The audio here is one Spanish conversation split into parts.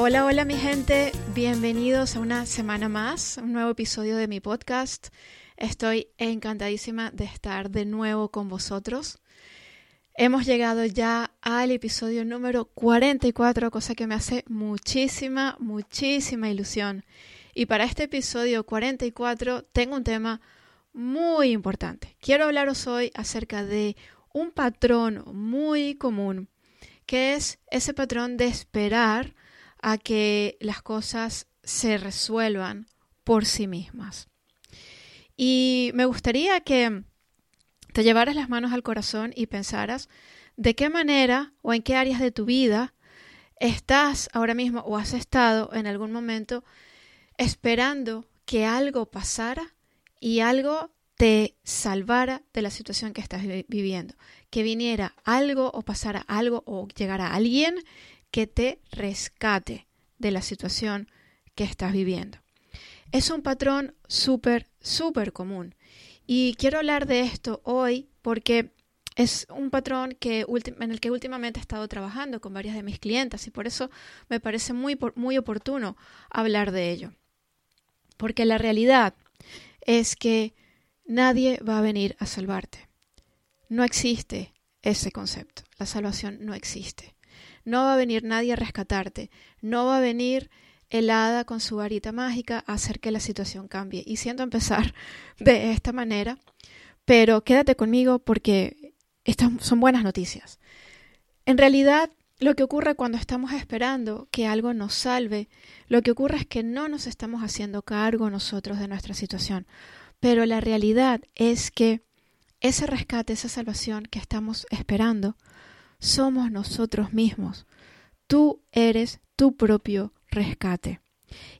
Hola, hola mi gente, bienvenidos a una semana más, un nuevo episodio de mi podcast. Estoy encantadísima de estar de nuevo con vosotros. Hemos llegado ya al episodio número 44, cosa que me hace muchísima, muchísima ilusión. Y para este episodio 44 tengo un tema muy importante. Quiero hablaros hoy acerca de un patrón muy común, que es ese patrón de esperar a que las cosas se resuelvan por sí mismas. Y me gustaría que te llevaras las manos al corazón y pensaras de qué manera o en qué áreas de tu vida estás ahora mismo o has estado en algún momento esperando que algo pasara y algo te salvara de la situación que estás viviendo, que viniera algo o pasara algo o llegara alguien que te rescate de la situación que estás viviendo. Es un patrón súper, súper común. Y quiero hablar de esto hoy porque es un patrón que en el que últimamente he estado trabajando con varias de mis clientas y por eso me parece muy, muy oportuno hablar de ello. Porque la realidad es que nadie va a venir a salvarte. No existe ese concepto. La salvación no existe. No va a venir nadie a rescatarte. No va a venir el hada con su varita mágica a hacer que la situación cambie. Y siento empezar de esta manera, pero quédate conmigo porque estas son buenas noticias. En realidad, lo que ocurre cuando estamos esperando que algo nos salve, lo que ocurre es que no nos estamos haciendo cargo nosotros de nuestra situación. Pero la realidad es que ese rescate, esa salvación que estamos esperando, somos nosotros mismos. Tú eres tu propio rescate.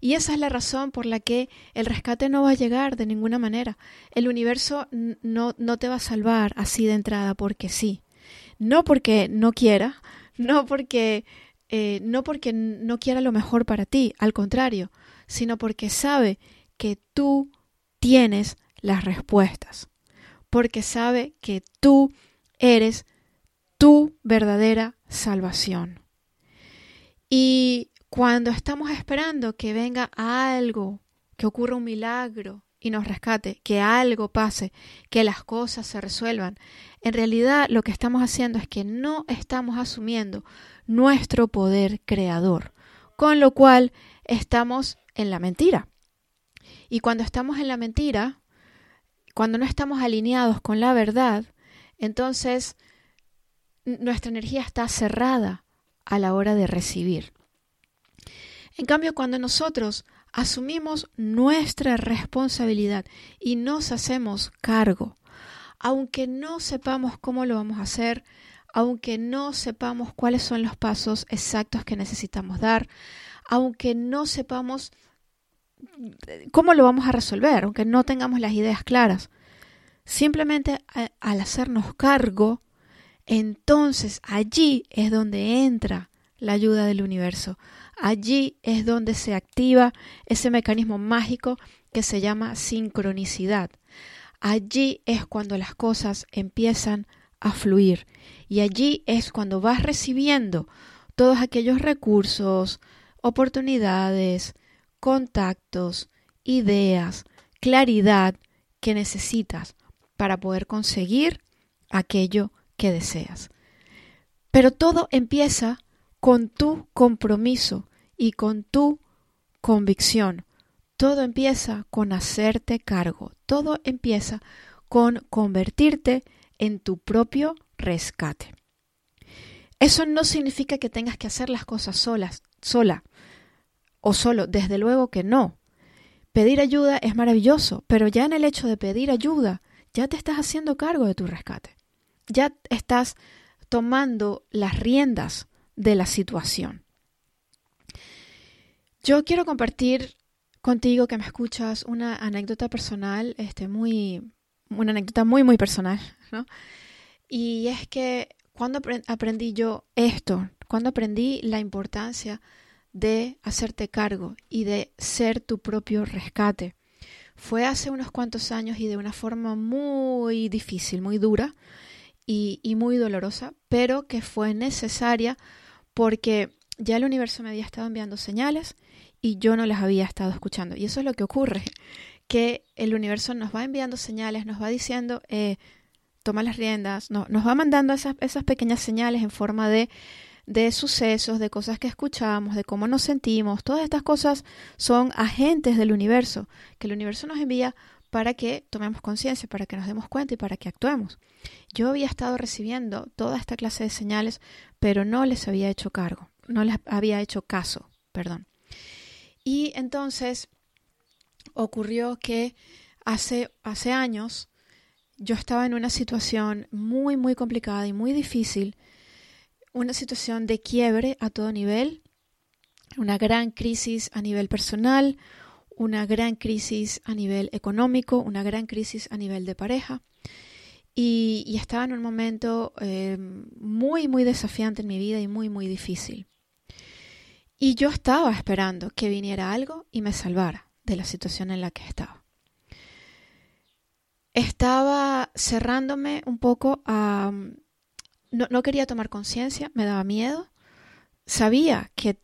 Y esa es la razón por la que el rescate no va a llegar de ninguna manera. El universo no, no te va a salvar así de entrada porque sí. No porque no quiera, no porque, eh, no porque no quiera lo mejor para ti, al contrario, sino porque sabe que tú tienes las respuestas, porque sabe que tú eres tu verdadera salvación. Y cuando estamos esperando que venga algo, que ocurra un milagro y nos rescate, que algo pase, que las cosas se resuelvan, en realidad lo que estamos haciendo es que no estamos asumiendo nuestro poder creador, con lo cual estamos en la mentira. Y cuando estamos en la mentira, cuando no estamos alineados con la verdad, entonces nuestra energía está cerrada a la hora de recibir. En cambio, cuando nosotros asumimos nuestra responsabilidad y nos hacemos cargo, aunque no sepamos cómo lo vamos a hacer, aunque no sepamos cuáles son los pasos exactos que necesitamos dar, aunque no sepamos cómo lo vamos a resolver, aunque no tengamos las ideas claras, simplemente al hacernos cargo, entonces allí es donde entra la ayuda del universo. Allí es donde se activa ese mecanismo mágico que se llama sincronicidad. Allí es cuando las cosas empiezan a fluir y allí es cuando vas recibiendo todos aquellos recursos, oportunidades, contactos, ideas, claridad que necesitas para poder conseguir aquello que deseas. Pero todo empieza con tu compromiso y con tu convicción. Todo empieza con hacerte cargo. Todo empieza con convertirte en tu propio rescate. Eso no significa que tengas que hacer las cosas solas, sola o solo, desde luego que no. Pedir ayuda es maravilloso, pero ya en el hecho de pedir ayuda, ya te estás haciendo cargo de tu rescate ya estás tomando las riendas de la situación. Yo quiero compartir contigo que me escuchas una anécdota personal, este, muy, una anécdota muy, muy personal, ¿no? Y es que cuando aprendí yo esto, cuando aprendí la importancia de hacerte cargo y de ser tu propio rescate, fue hace unos cuantos años y de una forma muy difícil, muy dura y, muy dolorosa, pero que fue necesaria porque ya el universo me había estado enviando señales y yo no las había estado escuchando. Y eso es lo que ocurre, que el universo nos va enviando señales, nos va diciendo, eh, toma las riendas, no, nos va mandando esas, esas pequeñas señales en forma de, de sucesos, de cosas que escuchamos, de cómo nos sentimos. Todas estas cosas son agentes del universo, que el universo nos envía para que tomemos conciencia, para que nos demos cuenta y para que actuemos. Yo había estado recibiendo toda esta clase de señales, pero no les había hecho cargo, no les había hecho caso, perdón. Y entonces ocurrió que hace, hace años yo estaba en una situación muy, muy complicada y muy difícil, una situación de quiebre a todo nivel, una gran crisis a nivel personal, una gran crisis a nivel económico, una gran crisis a nivel de pareja. Y, estaba en un momento eh, muy, muy desafiante en mi vida y muy, muy difícil. Y yo estaba esperando que viniera algo y me salvara de la situación en la que estaba. Estaba cerrándome un poco a... No quería tomar conciencia, me daba miedo. Sabía que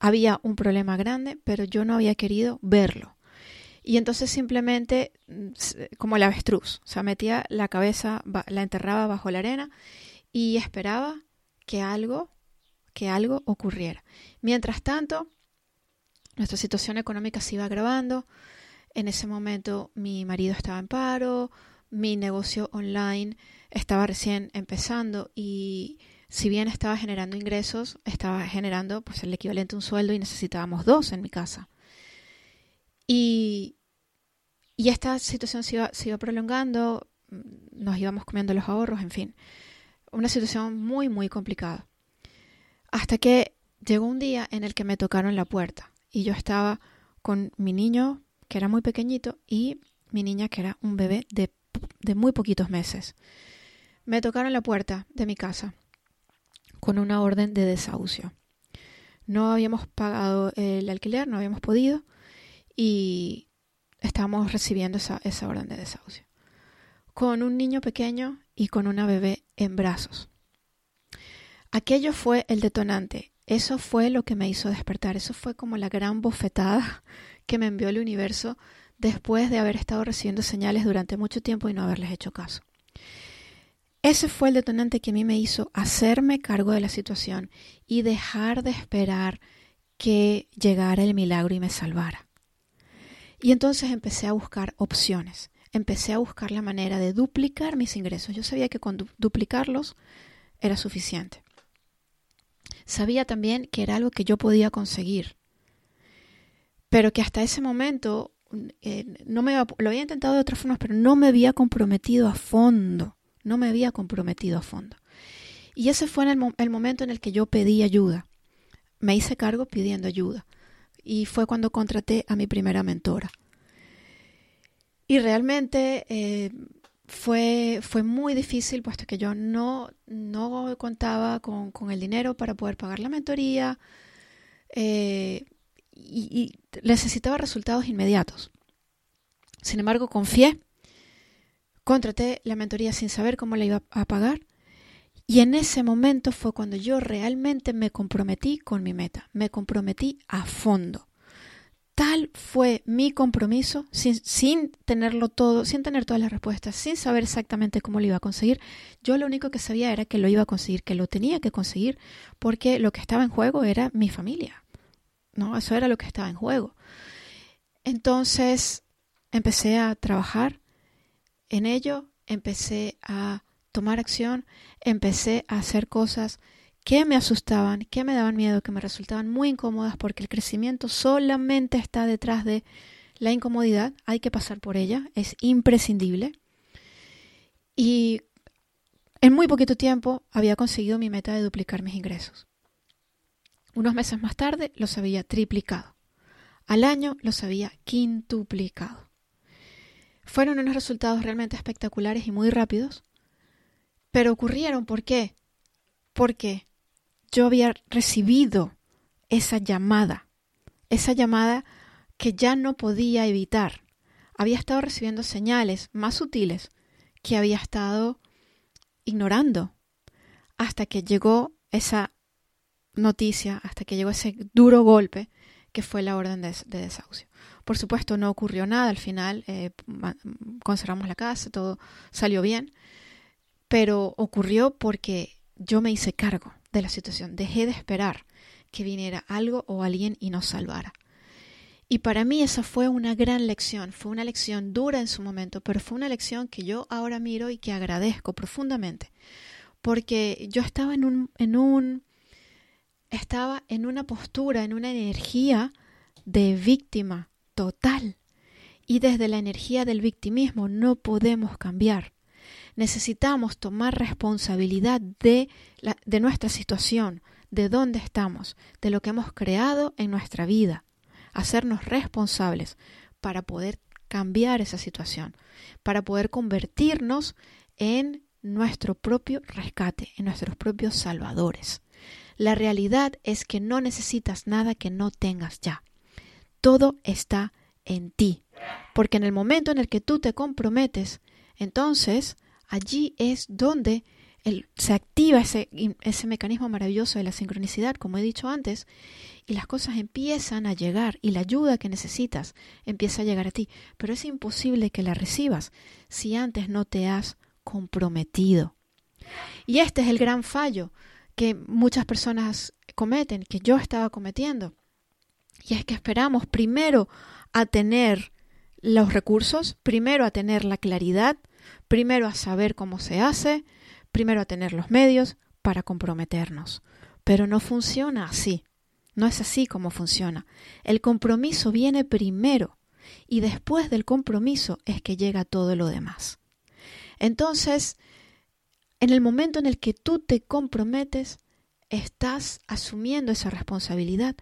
había un problema grande, pero yo no había querido verlo. Y entonces simplemente, como el avestruz, o sea, metía la cabeza, la enterraba bajo la arena y esperaba que algo que algo ocurriera. Mientras tanto, nuestra situación económica se iba agravando. En ese momento mi marido estaba en paro, mi negocio online estaba recién empezando y si bien estaba generando ingresos, estaba generando pues el equivalente a un sueldo y necesitábamos dos en mi casa. Y, y esta situación se iba, se iba prolongando, nos íbamos comiendo los ahorros, en fin. Una situación muy, muy complicada. Hasta que llegó un día en el que me tocaron la puerta y yo estaba con mi niño, que era muy pequeñito, y mi niña, que era un bebé de, muy poquitos meses. Me tocaron la puerta de mi casa con una orden de desahucio. No habíamos pagado el alquiler, no habíamos podido y estábamos recibiendo esa, orden de desahucio. Con un niño pequeño y con una bebé en brazos. Aquello fue el detonante. Eso fue lo que me hizo despertar. Eso fue como la gran bofetada que me envió el universo después de haber estado recibiendo señales durante mucho tiempo y no haberles hecho caso. Ese fue el detonante que a mí me hizo hacerme cargo de la situación y dejar de esperar que llegara el milagro y me salvara. Y entonces empecé a buscar opciones. Empecé a buscar la manera de duplicar mis ingresos. Yo sabía que con duplicarlos era suficiente sabía también que era algo que yo podía conseguir, pero que hasta ese momento eh, no me lo había intentado de otras formas, pero no me había comprometido a fondo, no me había comprometido a fondo. Y ese fue el, momento en el que yo pedí ayuda. Me hice cargo pidiendo ayuda. Y fue cuando contraté a mi primera mentora. Y realmente eh, fue, fue muy difícil puesto que yo no, no contaba con, el dinero para poder pagar la mentoría eh, y, necesitaba resultados inmediatos. Sin embargo, confié, contraté la mentoría sin saber cómo la iba a pagar y en ese momento fue cuando yo realmente me comprometí con mi meta, me comprometí a fondo. Tal fue mi compromiso, sin, tenerlo todo, sin tener todas las respuestas, sin saber exactamente cómo lo iba a conseguir. Yo lo único que sabía era que lo iba a conseguir, que lo tenía que conseguir, porque lo que estaba en juego era mi familia. ¿no? Eso era lo que estaba en juego. Entonces empecé a trabajar en ello, empecé a tomar acción, empecé a hacer cosas que me asustaban, que me daban miedo, que me resultaban muy incómodas porque el crecimiento solamente está detrás de la incomodidad, hay que pasar por ella, es imprescindible. Y en muy poquito tiempo había conseguido mi meta de duplicar mis ingresos. Unos meses más tarde los había triplicado. al año los había quintuplicado. Fueron unos resultados realmente espectaculares y muy rápidos, pero ocurrieron ¿por qué? Porque yo había recibido esa llamada, esa llamada que ya no podía evitar. Había estado recibiendo señales más sutiles que había estado ignorando hasta que llegó esa noticia, hasta que llegó ese duro golpe que fue la orden de, desahucio. Por supuesto, no ocurrió nada al final, eh, conservamos la casa, todo salió bien, pero ocurrió porque yo me hice cargo de la situación, dejé de esperar que viniera algo o alguien y nos salvara. Y para mí esa fue una gran lección, fue una lección dura en su momento, pero fue una lección que yo ahora miro y que agradezco profundamente, porque yo estaba en un, en un, estaba en una postura, en una energía de víctima total. Y desde la energía del victimismo no podemos cambiar. Necesitamos tomar responsabilidad de, de nuestra situación, de dónde estamos, de lo que hemos creado en nuestra vida hacernos responsables para poder cambiar esa situación, para poder convertirnos en nuestro propio rescate, en nuestros propios salvadores. La realidad es que no necesitas nada que no tengas ya. Todo está en ti, porque en el momento en el que tú te comprometes, entonces allí es donde se activa ese, ese mecanismo maravilloso de la sincronicidad, como he dicho antes, y las cosas empiezan a llegar y la ayuda que necesitas empieza a llegar a ti. Pero es imposible que la recibas si antes no te has comprometido. Y este es el gran fallo que muchas personas cometen, que yo estaba cometiendo. Y es que esperamos primero a tener los recursos, primero a tener la claridad, primero a saber cómo se hace, primero a tener los medios para comprometernos. Pero no funciona así. No es así como funciona. El compromiso viene primero y después del compromiso es que llega todo lo demás. Entonces, en el momento en el que tú te comprometes, estás asumiendo esa responsabilidad,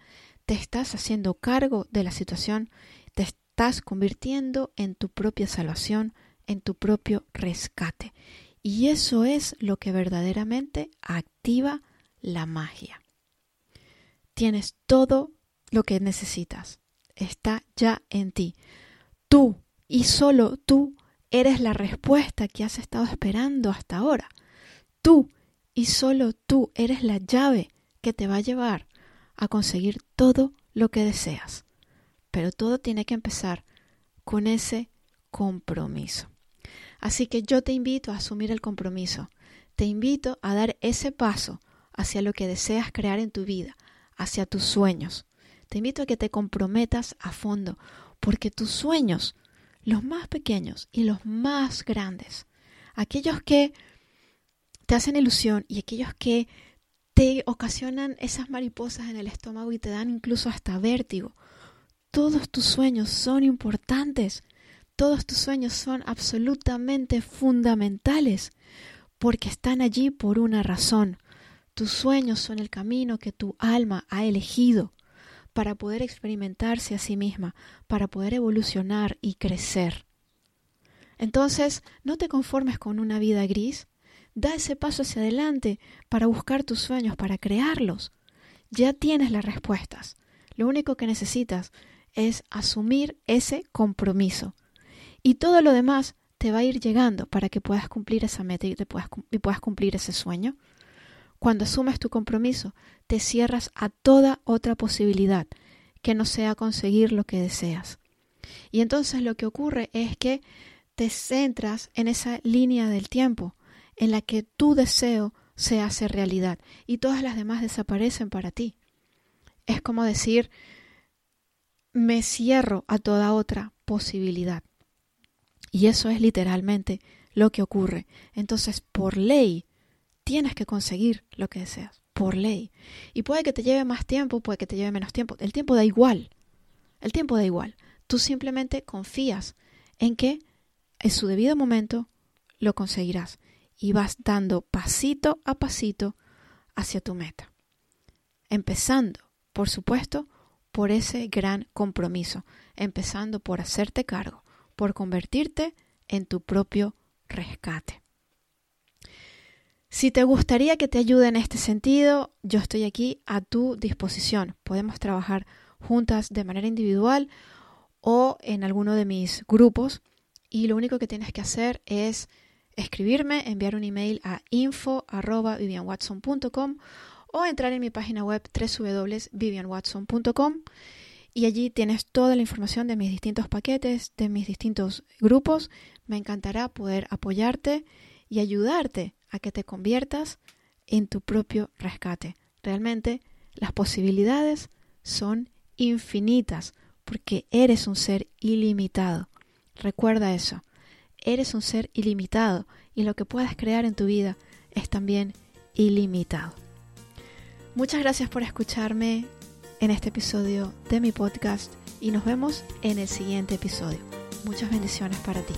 te estás haciendo cargo de la situación, te estás convirtiendo en tu propia salvación, en tu propio rescate. Y eso es lo que verdaderamente activa la magia. Tienes todo lo que necesitas. Está ya en ti. Tú y solo tú eres la respuesta que has estado esperando hasta ahora. Tú y solo tú eres la llave que te va a llevar a conseguir todo lo que deseas. Pero todo tiene que empezar con ese compromiso. Así que yo te invito a asumir el compromiso, te invito a dar ese paso hacia lo que deseas crear en tu vida, hacia tus sueños. Te invito a que te comprometas a fondo, porque tus sueños, los más pequeños y los más grandes, aquellos que te hacen ilusión y aquellos que te ocasionan esas mariposas en el estómago y te dan incluso hasta vértigo, todos tus sueños son importantes todos tus sueños son absolutamente fundamentales porque están allí por una razón. Tus sueños son el camino que tu alma ha elegido para poder experimentarse a sí misma, para poder evolucionar y crecer. Entonces, no te conformes con una vida gris, da ese paso hacia adelante para buscar tus sueños, para crearlos. Ya tienes las respuestas. Lo único que necesitas es asumir ese compromiso y todo lo demás te va a ir llegando para que puedas cumplir esa meta y, puedas, y puedas cumplir ese sueño. Cuando asumes tu compromiso, te cierras a toda otra posibilidad que no sea conseguir lo que deseas. Y entonces lo que ocurre es que te centras en esa línea del tiempo en la que tu deseo se hace realidad y todas las demás desaparecen para ti. Es como decir, me cierro a toda otra posibilidad. Y eso es literalmente lo que ocurre. Entonces, por ley, tienes que conseguir lo que deseas, por ley. Y puede que te lleve más tiempo, puede que te lleve menos tiempo. El tiempo da igual. El tiempo da igual. Tú simplemente confías en que en su debido momento lo conseguirás y vas dando pasito a pasito hacia tu meta. Empezando, por supuesto, por ese gran compromiso, empezando por hacerte cargo, por convertirte en tu propio rescate. Si te gustaría que te ayude en este sentido, yo estoy aquí a tu disposición. Podemos trabajar juntas de manera individual o en alguno de mis grupos y lo único que tienes que hacer es escribirme, enviar un email a info.vivianwatson.com o entrar en mi página web www.vivianwatson.com y allí tienes toda la información de mis distintos paquetes, de mis distintos grupos. Me encantará poder apoyarte y ayudarte a que te conviertas en tu propio rescate. Realmente las posibilidades son infinitas porque eres un ser ilimitado. Recuerda eso. Eres un ser ilimitado y lo que puedas crear en tu vida es también ilimitado. Muchas gracias por escucharme en este episodio de mi podcast y nos vemos en el siguiente episodio. Muchas bendiciones para ti.